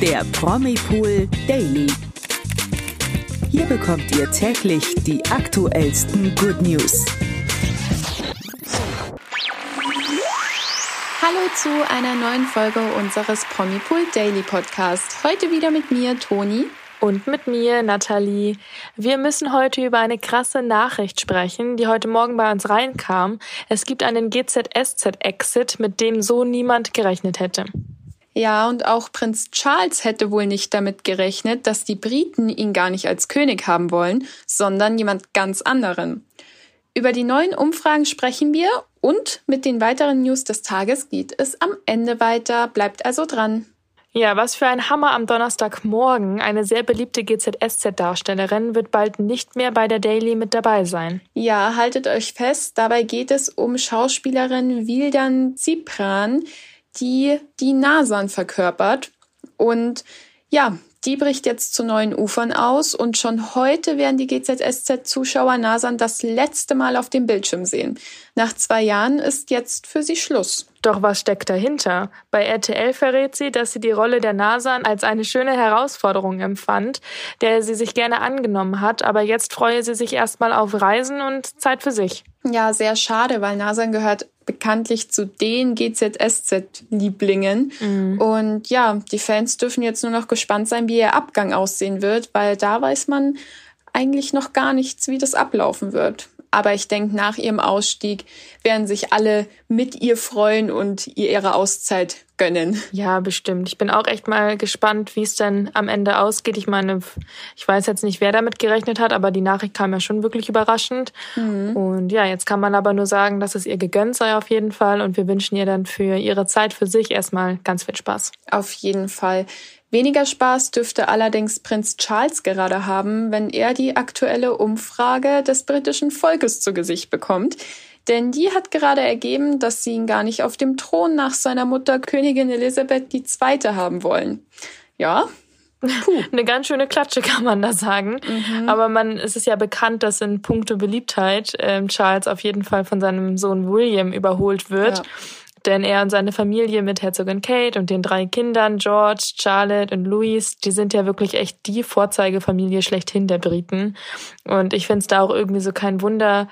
der Promipool Daily. Hier bekommt ihr täglich die aktuellsten Good News. Hallo zu einer neuen Folge unseres Promipool Daily Podcast. Heute wieder mit mir, Toni. Und mit mir, Nathalie. Wir müssen heute über eine krasse Nachricht sprechen, die heute Morgen bei uns reinkam. Es gibt einen GZSZ-Exit, mit dem so niemand gerechnet hätte. Ja, und auch Prinz Charles hätte wohl nicht damit gerechnet, dass die Briten ihn gar nicht als König haben wollen, sondern jemand ganz anderen. Über die neuen Umfragen sprechen wir und mit den weiteren News des Tages geht es am Ende weiter. Bleibt also dran. Ja, was für ein Hammer am Donnerstagmorgen. Eine sehr beliebte GZSZ-Darstellerin wird bald nicht mehr bei der Daily mit dabei sein. Ja, haltet euch fest, dabei geht es um Schauspielerin Vildan Zipran, die die Nasan verkörpert. Und ja, die bricht jetzt zu neuen Ufern aus und schon heute werden die GZSZ-Zuschauer Nasan das letzte Mal auf dem Bildschirm sehen. Nach zwei Jahren ist jetzt für sie Schluss. Doch was steckt dahinter? Bei RTL verrät sie, dass sie die Rolle der Nasan als eine schöne Herausforderung empfand, der sie sich gerne angenommen hat, aber jetzt freue sie sich erstmal auf Reisen und Zeit für sich. Ja, sehr schade, weil Nasan gehört bekanntlich zu den GZSZ-Lieblingen. Mhm. Und ja, die Fans dürfen jetzt nur noch gespannt sein, wie ihr Abgang aussehen wird, weil da weiß man eigentlich noch gar nichts, wie das ablaufen wird. Aber ich denke, nach ihrem Ausstieg werden sich alle mit ihr freuen und ihr ihre Auszeit gönnen. Ja, bestimmt. Ich bin auch echt mal gespannt, wie es dann am Ende ausgeht. Ich meine, ich weiß jetzt nicht, wer damit gerechnet hat, aber die Nachricht kam ja schon wirklich überraschend. Mhm. Und ja, jetzt kann man aber nur sagen, dass es ihr gegönnt sei auf jeden Fall. Und wir wünschen ihr dann für ihre Zeit für sich erstmal ganz viel Spaß. Auf jeden Fall. Weniger Spaß dürfte allerdings Prinz Charles gerade haben, wenn er die aktuelle Umfrage des britischen Volkes zu Gesicht bekommt. Denn die hat gerade ergeben, dass sie ihn gar nicht auf dem Thron nach seiner Mutter Königin Elisabeth II. haben wollen. Ja, Puh. Eine ganz schöne Klatsche kann man da sagen. Mhm. Aber man, es ist ja bekannt, dass in puncto Beliebtheit ähm, Charles auf jeden Fall von seinem Sohn William überholt wird. Ja denn er und seine Familie mit Herzogin Kate und den drei Kindern, George, Charlotte und Louis, die sind ja wirklich echt die Vorzeigefamilie schlechthin der Briten. Und ich finde es da auch irgendwie so kein Wunder,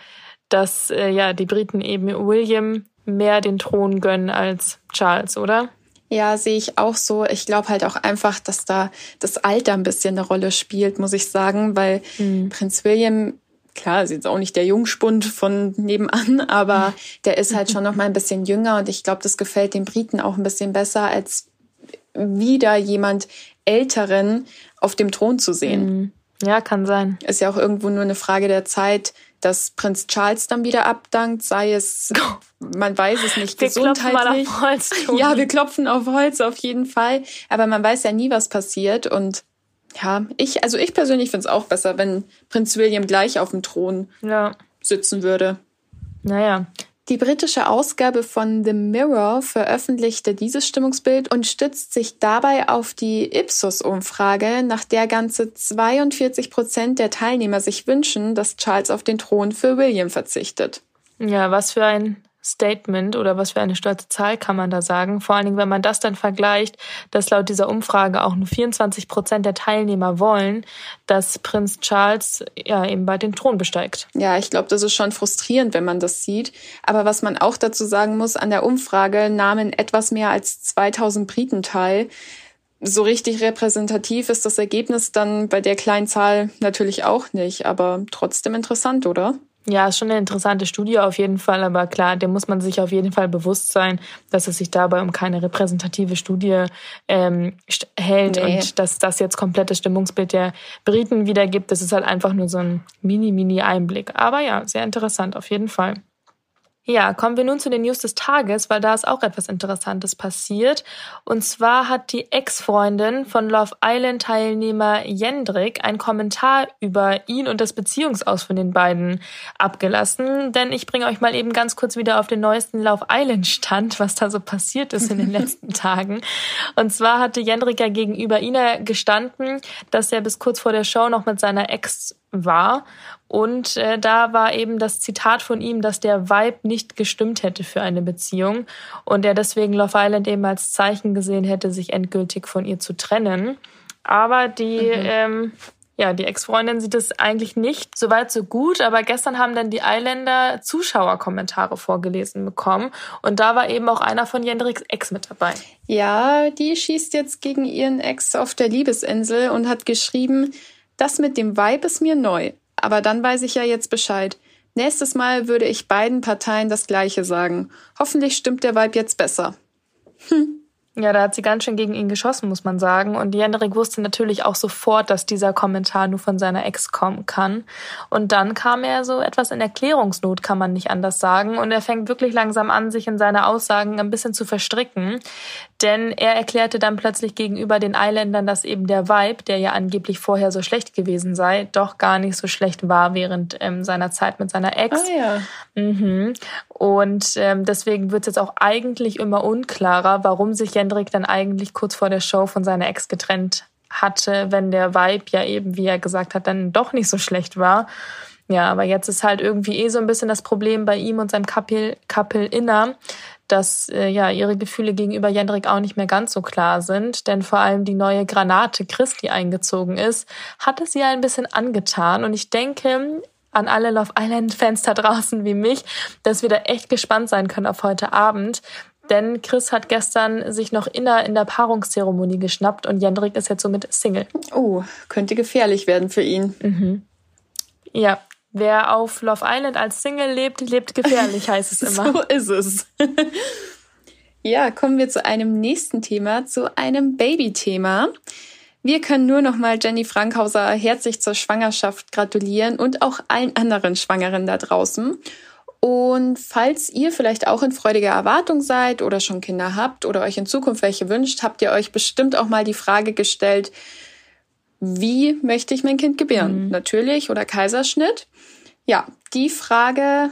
dass äh, ja die Briten eben William mehr den Thron gönnen als Charles, oder? Ja, sehe ich auch so. Ich glaube halt auch einfach, dass da das Alter ein bisschen eine Rolle spielt, muss ich sagen, weil mhm. Prinz William klar, ist jetzt auch nicht der Jungspund von nebenan, aber der ist halt schon noch mal ein bisschen jünger und ich glaube, das gefällt den Briten auch ein bisschen besser, als wieder jemand Älteren auf dem Thron zu sehen. Mhm. Ja, kann sein. Ist ja auch irgendwo nur eine Frage der Zeit, dass Prinz Charles dann wieder abdankt, sei es, man weiß es nicht, wir gesundheitlich. Klopfen mal auf Holz, ja, wir klopfen auf Holz auf jeden Fall, aber man weiß ja nie, was passiert und ja, ich, also ich persönlich finde es auch besser, wenn Prinz William gleich auf dem Thron ja. sitzen würde. Naja. Die britische Ausgabe von The Mirror veröffentlichte dieses Stimmungsbild und stützt sich dabei auf die Ipsos-Umfrage, nach der ganze 42 Prozent der Teilnehmer sich wünschen, dass Charles auf den Thron für William verzichtet. Ja, was für ein Statement oder was für eine stolze Zahl kann man da sagen? Vor allen Dingen, wenn man das dann vergleicht, dass laut dieser Umfrage auch nur 24 Prozent der Teilnehmer wollen, dass Prinz Charles ja eben bald den Thron besteigt. Ja, ich glaube, das ist schon frustrierend, wenn man das sieht. Aber was man auch dazu sagen muss, an der Umfrage nahmen etwas mehr als 2000 Briten teil. So richtig repräsentativ ist das Ergebnis dann bei der kleinen Zahl natürlich auch nicht, aber trotzdem interessant, oder? Ja, ist schon eine interessante Studie auf jeden Fall, aber klar, dem muss man sich auf jeden Fall bewusst sein, dass es sich dabei um keine repräsentative Studie ähm, hält nee. und dass das jetzt komplettes Stimmungsbild der Briten wiedergibt. Das ist halt einfach nur so ein Mini-Mini-Einblick. Aber ja, sehr interessant auf jeden Fall. Ja, kommen wir nun zu den News des Tages, weil da ist auch etwas Interessantes passiert. Und zwar hat die Ex-Freundin von Love Island Teilnehmer Jendrik einen Kommentar über ihn und das Beziehungsaus von den beiden abgelassen. Denn ich bringe euch mal eben ganz kurz wieder auf den neuesten Love Island Stand, was da so passiert ist in den letzten Tagen. Und zwar hatte Jendrik ja gegenüber Ina gestanden, dass er bis kurz vor der Show noch mit seiner Ex war. Und äh, da war eben das Zitat von ihm, dass der Vibe nicht gestimmt hätte für eine Beziehung und er deswegen Love Island eben als Zeichen gesehen hätte, sich endgültig von ihr zu trennen. Aber die mhm. ähm, ja, die Ex-Freundin sieht es eigentlich nicht so weit so gut, aber gestern haben dann die Eiländer Zuschauerkommentare vorgelesen bekommen und da war eben auch einer von Jendriks Ex mit dabei. Ja, die schießt jetzt gegen ihren Ex auf der Liebesinsel und hat geschrieben, das mit dem Vibe ist mir neu, aber dann weiß ich ja jetzt Bescheid. Nächstes Mal würde ich beiden Parteien das Gleiche sagen. Hoffentlich stimmt der Vibe jetzt besser. Hm. Ja, da hat sie ganz schön gegen ihn geschossen, muss man sagen. Und Jendrik wusste natürlich auch sofort, dass dieser Kommentar nur von seiner Ex kommen kann. Und dann kam er so etwas in Erklärungsnot, kann man nicht anders sagen. Und er fängt wirklich langsam an, sich in seine Aussagen ein bisschen zu verstricken. Denn er erklärte dann plötzlich gegenüber den Eiländern, dass eben der Vibe, der ja angeblich vorher so schlecht gewesen sei, doch gar nicht so schlecht war während ähm, seiner Zeit mit seiner Ex. Ah, ja. Mhm. Und ähm, deswegen wird es jetzt auch eigentlich immer unklarer, warum sich Jendrik dann eigentlich kurz vor der Show von seiner Ex getrennt hatte, wenn der Vibe ja eben, wie er gesagt hat, dann doch nicht so schlecht war. Ja, aber jetzt ist halt irgendwie eh so ein bisschen das Problem bei ihm und seinem Couple, Couple Inner, dass äh, ja ihre Gefühle gegenüber Jendrik auch nicht mehr ganz so klar sind, denn vor allem die neue Granate Chris, die eingezogen ist, hat es ihr ein bisschen angetan und ich denke an alle Love Island Fans da draußen wie mich, dass wir da echt gespannt sein können auf heute Abend, denn Chris hat gestern sich noch inner in der Paarungszeremonie geschnappt und Jendrik ist jetzt somit Single. Oh, könnte gefährlich werden für ihn. Mhm. Ja, Wer auf Love Island als Single lebt, lebt gefährlich, heißt es immer. so ist es. ja, kommen wir zu einem nächsten Thema, zu einem Baby-Thema. Wir können nur noch mal Jenny Frankhauser herzlich zur Schwangerschaft gratulieren und auch allen anderen Schwangeren da draußen. Und falls ihr vielleicht auch in freudiger Erwartung seid oder schon Kinder habt oder euch in Zukunft welche wünscht, habt ihr euch bestimmt auch mal die Frage gestellt, wie möchte ich mein Kind gebären? Mhm. Natürlich oder Kaiserschnitt? Ja, die Frage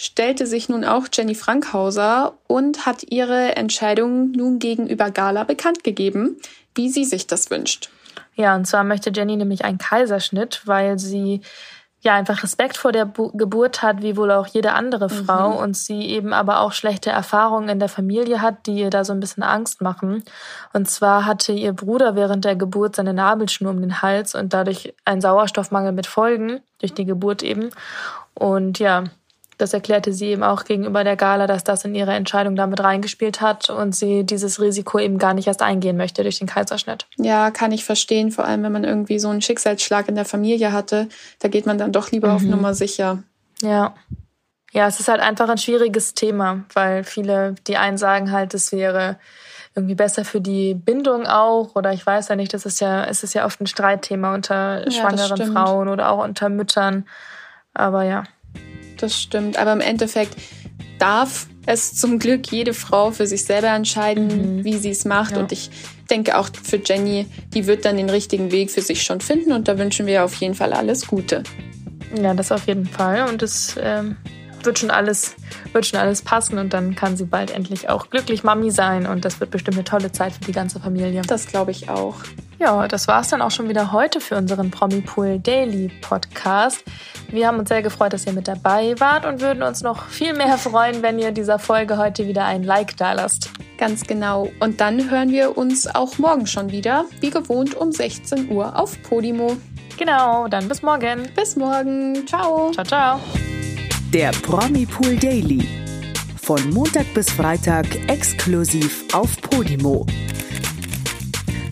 stellte sich nun auch Jenny Frankhauser und hat ihre Entscheidung nun gegenüber Gala bekannt gegeben, wie sie sich das wünscht. Ja, und zwar möchte Jenny nämlich einen Kaiserschnitt, weil sie ja einfach Respekt vor der Bu Geburt hat, wie wohl auch jede andere mhm. Frau mhm. und sie eben aber auch schlechte Erfahrungen in der Familie hat, die ihr da so ein bisschen Angst machen. Und zwar hatte ihr Bruder während der Geburt seine Nabelschnur um den Hals und dadurch ein Sauerstoffmangel mit Folgen durch die Geburt eben. Und ja, das erklärte sie eben auch gegenüber der Gala, dass das in ihre Entscheidung damit reingespielt hat und sie dieses Risiko eben gar nicht erst eingehen möchte durch den Kaiserschnitt. Ja, kann ich verstehen, vor allem wenn man irgendwie so einen Schicksalsschlag in der Familie hatte, da geht man dann doch lieber mhm. auf Nummer sicher. Ja. Ja, es ist halt einfach ein schwieriges Thema, weil viele, die einen sagen halt, es wäre irgendwie besser für die Bindung auch oder ich weiß ja nicht, das ist ja, es ist ja oft ein Streitthema unter ja, schwangeren Frauen oder auch unter Müttern. Aber ja das stimmt. Aber im Endeffekt darf es zum Glück jede Frau für sich selber entscheiden, mhm. wie sie es macht. Ja. Und ich denke auch für Jenny, die wird dann den richtigen Weg für sich schon finden. Und da wünschen wir auf jeden Fall alles Gute. Ja, das auf jeden Fall. Und es ähm, wird schon alles, wird schon alles passen. Und dann kann sie bald endlich auch glücklich Mami sein. Und das wird bestimmt eine tolle Zeit für die ganze Familie. Das glaube ich auch. Ja, das war es dann auch schon wieder heute für unseren Promipool Daily Podcast. Wir haben uns sehr gefreut, dass ihr mit dabei wart und würden uns noch viel mehr freuen, wenn ihr dieser Folge heute wieder ein Like da lasst. Ganz genau. Und dann hören wir uns auch morgen schon wieder, wie gewohnt um 16 Uhr auf Podimo. Genau, dann bis morgen. Bis morgen. Ciao. Ciao, ciao. Der Promipool Daily. Von Montag bis Freitag exklusiv auf Podimo.